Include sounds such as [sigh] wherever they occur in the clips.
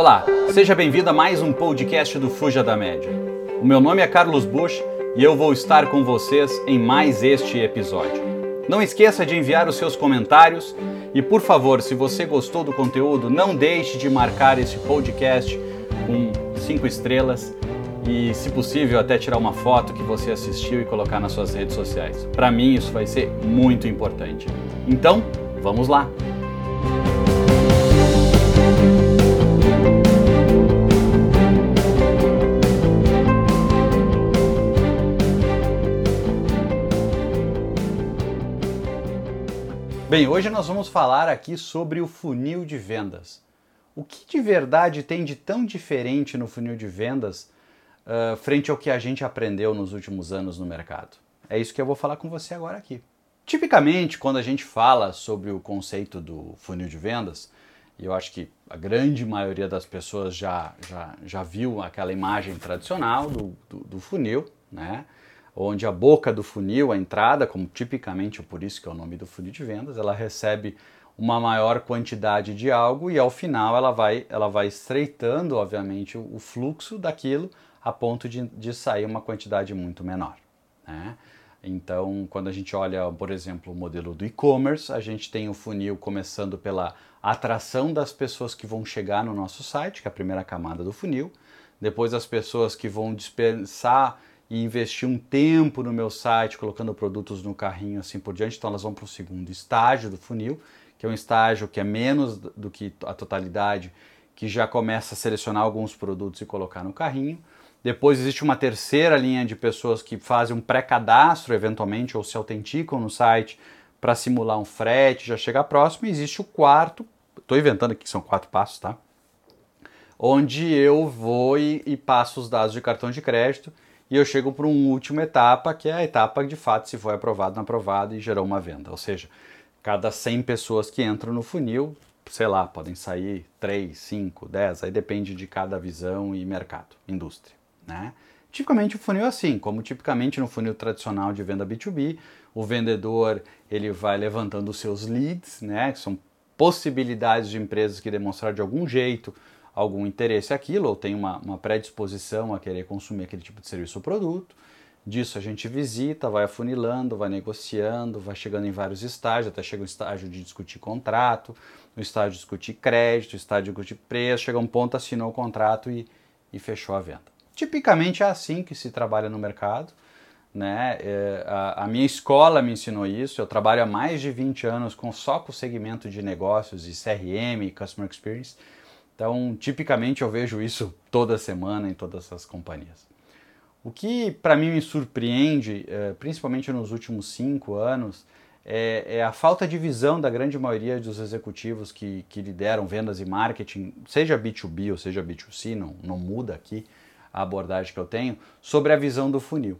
Olá, seja bem-vindo a mais um podcast do Fuja da Média. O meu nome é Carlos Bush e eu vou estar com vocês em mais este episódio. Não esqueça de enviar os seus comentários e, por favor, se você gostou do conteúdo, não deixe de marcar esse podcast com cinco estrelas e, se possível, até tirar uma foto que você assistiu e colocar nas suas redes sociais. Para mim, isso vai ser muito importante. Então, vamos lá! Bem, hoje nós vamos falar aqui sobre o funil de vendas. O que de verdade tem de tão diferente no funil de vendas uh, frente ao que a gente aprendeu nos últimos anos no mercado? É isso que eu vou falar com você agora aqui. Tipicamente, quando a gente fala sobre o conceito do funil de vendas, e eu acho que a grande maioria das pessoas já, já, já viu aquela imagem tradicional do, do, do funil, né? onde a boca do funil, a entrada, como tipicamente por isso que é o nome do funil de vendas, ela recebe uma maior quantidade de algo e ao final ela vai, ela vai estreitando, obviamente, o, fluxo daquilo a ponto de, de sair uma quantidade muito menor. Né? Então, quando a gente olha, por exemplo, o modelo do e-commerce, a gente tem o funil começando pela atração das pessoas que vão chegar no nosso site, que é a primeira camada do funil, depois as pessoas que vão dispensar e investir um tempo no meu site colocando produtos no carrinho assim por diante, então elas vão para o segundo estágio do funil, que é um estágio que é menos do que a totalidade, que já começa a selecionar alguns produtos e colocar no carrinho. Depois existe uma terceira linha de pessoas que fazem um pré-cadastro eventualmente ou se autenticam no site para simular um frete, já chega próximo. E existe o quarto, estou inventando aqui que são quatro passos, tá? Onde eu vou e, e passo os dados de cartão de crédito e eu chego para uma última etapa, que é a etapa de fato se foi aprovado, não aprovado e gerou uma venda. Ou seja, cada 100 pessoas que entram no funil, sei lá, podem sair 3, 5, 10, aí depende de cada visão e mercado, indústria, né? Tipicamente o funil é assim, como tipicamente no funil tradicional de venda B2B, o vendedor ele vai levantando os seus leads, né, que são possibilidades de empresas que demonstraram de algum jeito algum interesse aquilo, ou tem uma, uma predisposição a querer consumir aquele tipo de serviço ou produto. Disso a gente visita, vai afunilando, vai negociando, vai chegando em vários estágios, até chega o estágio de discutir contrato, o estágio de discutir crédito, o estágio de discutir preço, chega um ponto, assinou o contrato e, e fechou a venda. Tipicamente é assim que se trabalha no mercado. Né? É, a, a, minha escola me ensinou isso. Eu trabalho há mais de 20 anos com só com o segmento de negócios e CRM Customer Experience. Então, tipicamente eu vejo isso [laughs] toda semana em todas as companhias. O que para mim me surpreende, eh, principalmente nos últimos cinco anos, é, é, a falta de visão da grande maioria dos executivos que, que lideram vendas e marketing, seja B2B ou seja B2C, não, não muda aqui a abordagem que eu tenho, sobre a visão do funil.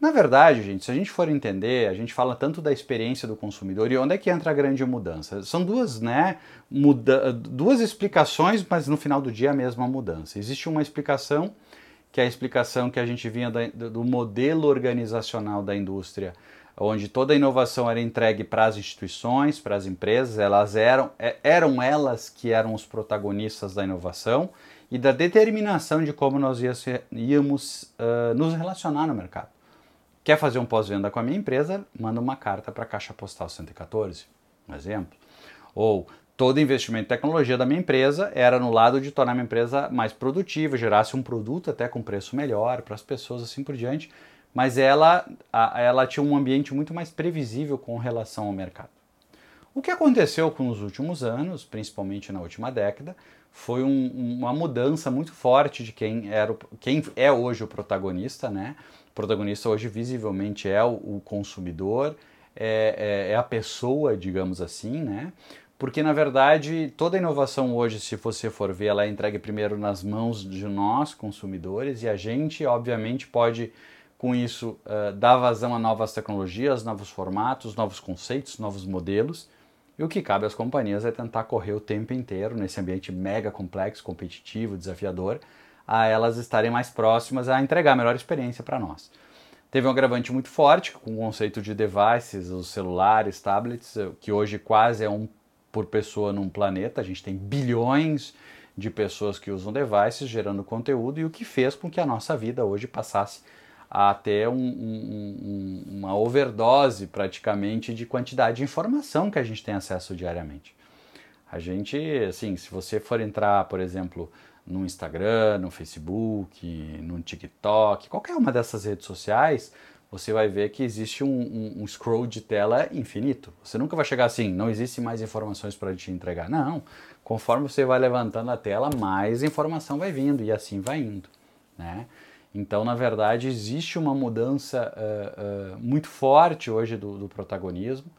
Na verdade, gente, se a gente for entender, a gente fala tanto da experiência do consumidor e onde é que entra a grande mudança? São duas, né, muda duas explicações, mas no final do dia a mesma mudança. Existe uma explicação, que é a explicação que a gente vinha do modelo organizacional da indústria, onde toda a inovação era entregue para as instituições, para as empresas, elas eram, é, eram elas que eram os protagonistas da inovação e da determinação de como nós íamos uh, nos relacionar no mercado. Quer fazer um pós-venda com a minha empresa? Manda uma carta para a Caixa Postal 114, um exemplo. Ou todo investimento em tecnologia da minha empresa era no lado de tornar a minha empresa mais produtiva, gerasse um produto até com preço melhor para as pessoas, assim por diante. Mas ela, ela tinha um ambiente muito mais previsível com relação ao mercado. O que aconteceu com os últimos anos, principalmente na última década, foi um, uma mudança muito forte de quem, era, quem é hoje o protagonista, né? O protagonista hoje visivelmente é o, o consumidor, é, é, é, a pessoa, digamos assim, né? Porque na verdade toda inovação hoje, se você for ver, ela é entregue primeiro nas mãos de nós, consumidores, e a gente, obviamente, pode com isso uh, dar vazão a novas tecnologias, novos formatos, novos conceitos, novos modelos. E o que cabe às companhias é tentar correr o tempo inteiro nesse ambiente mega complexo, competitivo, desafiador, a elas estarem mais próximas a entregar a melhor experiência para nós. Teve um agravante muito forte com o conceito de devices, os celulares, tablets, que hoje quase é um por pessoa num planeta. A gente tem bilhões de pessoas que usam devices gerando conteúdo e o que fez com que a nossa vida hoje passasse a ter um, um, uma overdose praticamente de quantidade de informação que a gente tem acesso diariamente. A gente, assim, se você for entrar, por exemplo, no Instagram, no Facebook, no TikTok, qualquer uma dessas redes sociais, você vai ver que existe um, um, um, scroll de tela infinito. Você nunca vai chegar assim, não existe mais informações para te entregar. Não, conforme você vai levantando a tela, mais informação vai vindo e assim vai indo. Né? Então, na verdade, existe uma mudança uh, uh, muito forte hoje do, do protagonismo.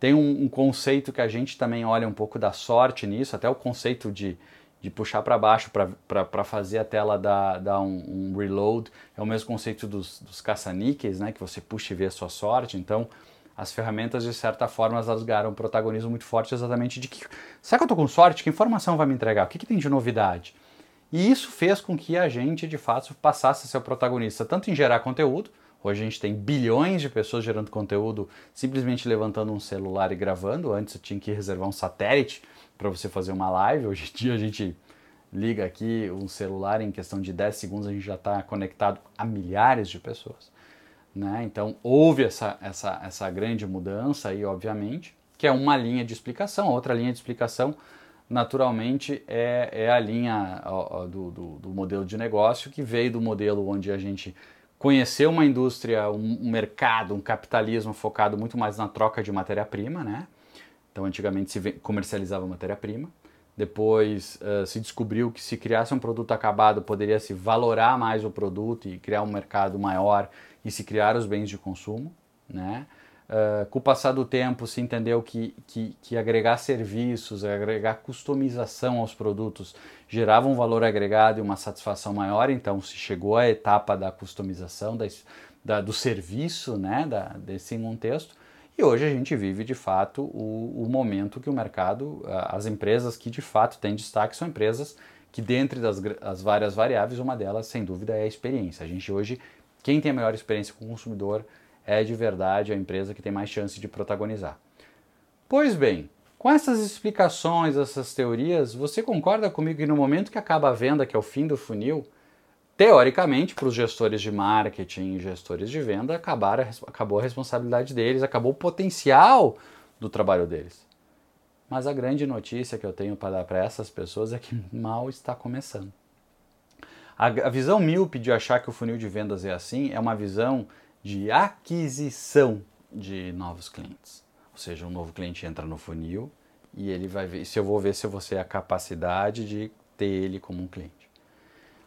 Tem um, um, conceito que a gente também olha um pouco da sorte nisso, até o conceito de de puxar para baixo para fazer a tela dar, dar um, um, reload. É o mesmo conceito dos, dos caça-níqueis, né? que você puxa e vê a sua sorte. Então, as ferramentas, de certa forma, elas ganharam um protagonismo muito forte exatamente de que, será que eu estou com sorte? Que informação vai me entregar? O que, que tem de novidade? E isso fez com que a gente, de fato, passasse a ser o protagonista, tanto em gerar conteúdo, Hoje a gente tem bilhões de pessoas gerando conteúdo simplesmente levantando um celular e gravando. Antes eu tinha que reservar um satélite para você fazer uma live. Hoje em dia a gente liga aqui um celular em questão de 10 segundos a gente já está conectado a milhares de pessoas. Né? Então houve essa, essa, essa grande mudança aí, obviamente, que é uma linha de explicação. Outra linha de explicação, naturalmente, é, é a linha do, do, do modelo de negócio que veio do modelo onde a gente conheceu uma indústria, um, um mercado, um capitalismo focado muito mais na troca de matéria-prima, né? Então, antigamente se comercializava matéria-prima. Depois uh, se descobriu que se criasse um produto acabado poderia se valorar mais o produto e criar um mercado maior e se criar os bens de consumo. Né? Uh, com o passar do tempo se entendeu que, que, que, agregar serviços, agregar customização aos produtos gerava um valor agregado e uma satisfação maior, então se chegou à etapa da customização, da, da, do serviço né, da, desse contexto. E hoje a gente vive de fato o, o momento que o mercado, as empresas que de fato têm destaque são empresas que, dentre das as várias variáveis, uma delas, sem dúvida, é a experiência. A gente hoje, quem tem a melhor experiência com o consumidor é de verdade a empresa que tem mais chance de protagonizar. Pois bem, com essas explicações, essas teorias, você concorda comigo que no momento que acaba a venda, que é o fim do funil, teoricamente, para os gestores de marketing e gestores de venda, acabaram, acabou a responsabilidade deles, acabou o potencial do trabalho deles. Mas a grande notícia que eu tenho para dar para essas pessoas é que [laughs] mal está começando. A, a visão míope de achar que o funil de vendas é assim é uma visão de aquisição de novos clientes. Ou seja, um novo cliente entra no funil e ele vai ver se eu vou ver se eu vou ter a capacidade de ter ele como um cliente.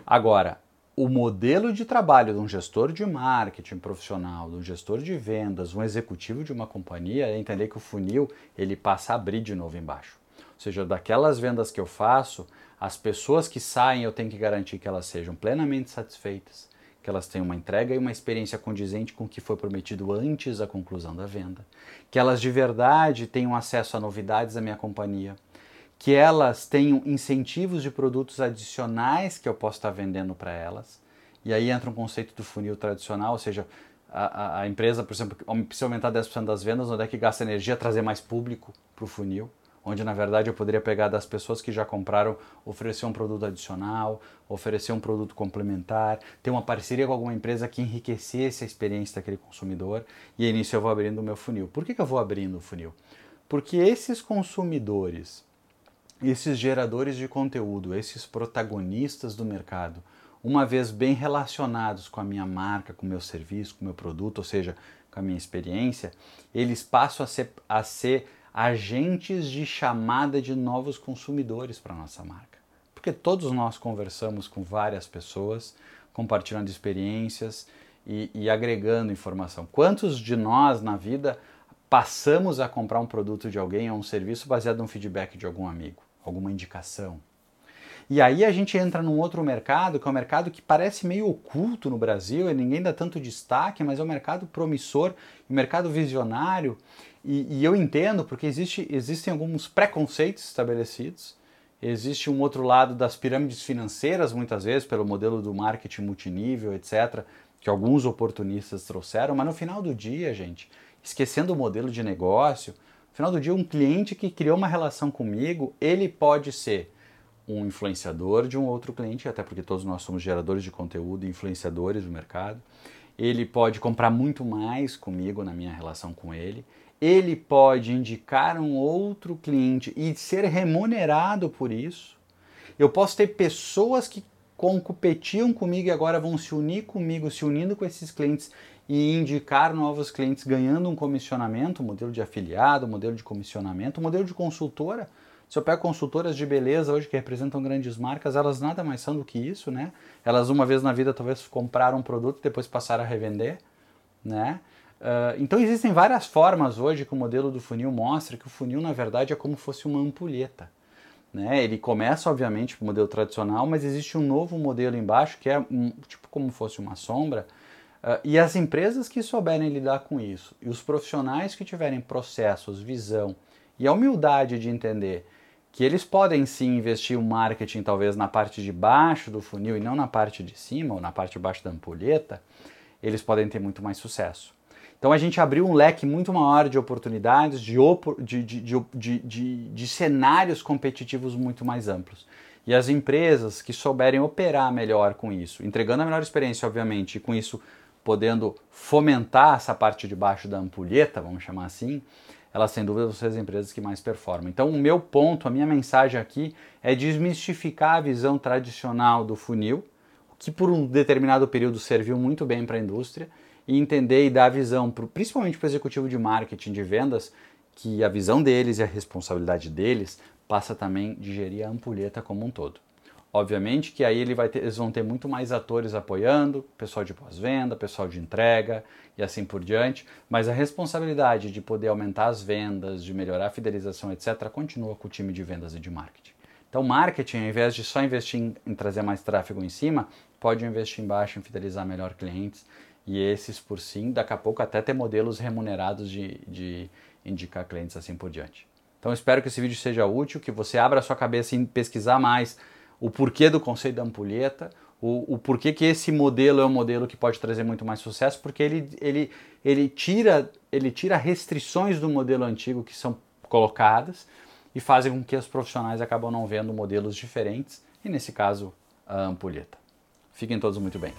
Agora, o modelo de trabalho de um gestor de marketing profissional, de um gestor de vendas, um executivo de uma companhia é entender que o funil ele passa a abrir de novo embaixo. Ou seja, daquelas vendas que eu faço, as pessoas que saem eu tenho que garantir que elas sejam plenamente satisfeitas, que elas tenham uma entrega e uma experiência condizente com o que foi prometido antes da conclusão da venda, que elas de verdade tenham acesso a novidades da minha companhia, que elas tenham incentivos de produtos adicionais que eu posso estar vendendo para elas. E aí entra um conceito do funil tradicional, ou seja, a, a empresa, por exemplo, precisa aumentar 10% das vendas, onde é que gasta energia trazer mais público para o funil, onde na verdade eu poderia pegar das pessoas que já compraram, oferecer um produto adicional, oferecer um produto complementar, ter uma parceria com alguma empresa que enriquecesse a experiência daquele consumidor, e aí nisso eu vou abrindo o meu funil. Por que, que eu vou abrindo o funil? Porque esses consumidores esses geradores de conteúdo, esses protagonistas do mercado, uma vez bem relacionados com a minha marca, com o meu serviço, com o meu produto, ou seja, com a minha experiência, eles passam a ser, a ser agentes de chamada de novos consumidores para nossa marca. Porque todos nós conversamos com várias pessoas, compartilhando experiências e, e agregando informação. Quantos de nós na vida passamos a comprar um produto de alguém ou um serviço baseado no feedback de algum amigo? alguma indicação. E aí a gente entra num outro mercado, que é um mercado que parece meio oculto no Brasil, e ninguém dá tanto destaque, mas é um mercado promissor, um mercado visionário, e, e eu entendo porque existe, existem alguns preconceitos estabelecidos, existe um outro lado das pirâmides financeiras, muitas vezes, pelo modelo do marketing multinível, etc., que alguns oportunistas trouxeram, mas no final do dia, gente, esquecendo o modelo de negócio, final do dia, um cliente que criou uma relação comigo, ele pode ser um influenciador de um outro cliente, até porque todos nós somos geradores de conteúdo e influenciadores do mercado. Ele pode comprar muito mais comigo na minha relação com ele. Ele pode indicar um outro cliente e ser remunerado por isso. Eu posso ter pessoas que competiam comigo e agora vão se unir comigo, se unindo com esses clientes e indicar novos clientes ganhando um comissionamento, modelo de afiliado, modelo de comissionamento, modelo de consultora. Se eu pego consultoras de beleza hoje que representam grandes marcas, elas nada mais são do que isso, né? Elas uma vez na vida talvez compraram um produto e depois passaram a revender, né? Uh, então existem várias formas hoje que o modelo do funil mostra que o funil na verdade é como fosse uma ampulheta. Né? Ele começa, obviamente, com o modelo tradicional, mas existe um novo modelo embaixo que é um, tipo como fosse uma sombra. Uh, e as empresas que souberem lidar com isso e os profissionais que tiverem processos, visão e a humildade de entender que eles podem sim investir o marketing talvez na parte de baixo do funil e não na parte de cima ou na parte de baixo da ampulheta, eles podem ter muito mais sucesso. Então a gente abriu um leque muito maior de oportunidades, de, de, de, de, de cenários competitivos muito mais amplos. E as empresas que souberem operar melhor com isso, entregando a melhor experiência, obviamente, e com isso podendo fomentar essa parte de baixo da ampulheta, vamos chamar assim, elas sem dúvida vão ser as empresas que mais performam. Então, o meu ponto, a minha mensagem aqui é desmistificar a visão tradicional do funil, que por um determinado período serviu muito bem para a indústria, e entender e dar visão, pro, principalmente para o executivo de marketing, de vendas, que a visão deles e a responsabilidade deles passa também de gerir a ampulheta como um todo. Obviamente que aí ele ter, eles vão ter muito mais atores apoiando, pessoal de pós-venda, pessoal de entrega e assim por diante, mas a responsabilidade de poder aumentar as vendas, de melhorar a fidelização, etc., continua com o time de vendas e de marketing. Então, marketing, ao invés de só investir em, em trazer mais tráfego em cima, pode investir embaixo em fidelizar melhor clientes e esses, por sim, daqui a pouco até ter modelos remunerados de, de indicar clientes assim por diante. Então espero que esse vídeo seja útil, que você abra a sua cabeça em pesquisar mais o porquê do conceito da ampulheta, o, o porquê que esse modelo é um modelo que pode trazer muito mais sucesso, porque ele, ele, ele, tira, ele tira restrições do modelo antigo que são colocadas e fazem com que os profissionais acabam não vendo modelos diferentes, e nesse caso a ampulheta. Fiquem todos muito bem.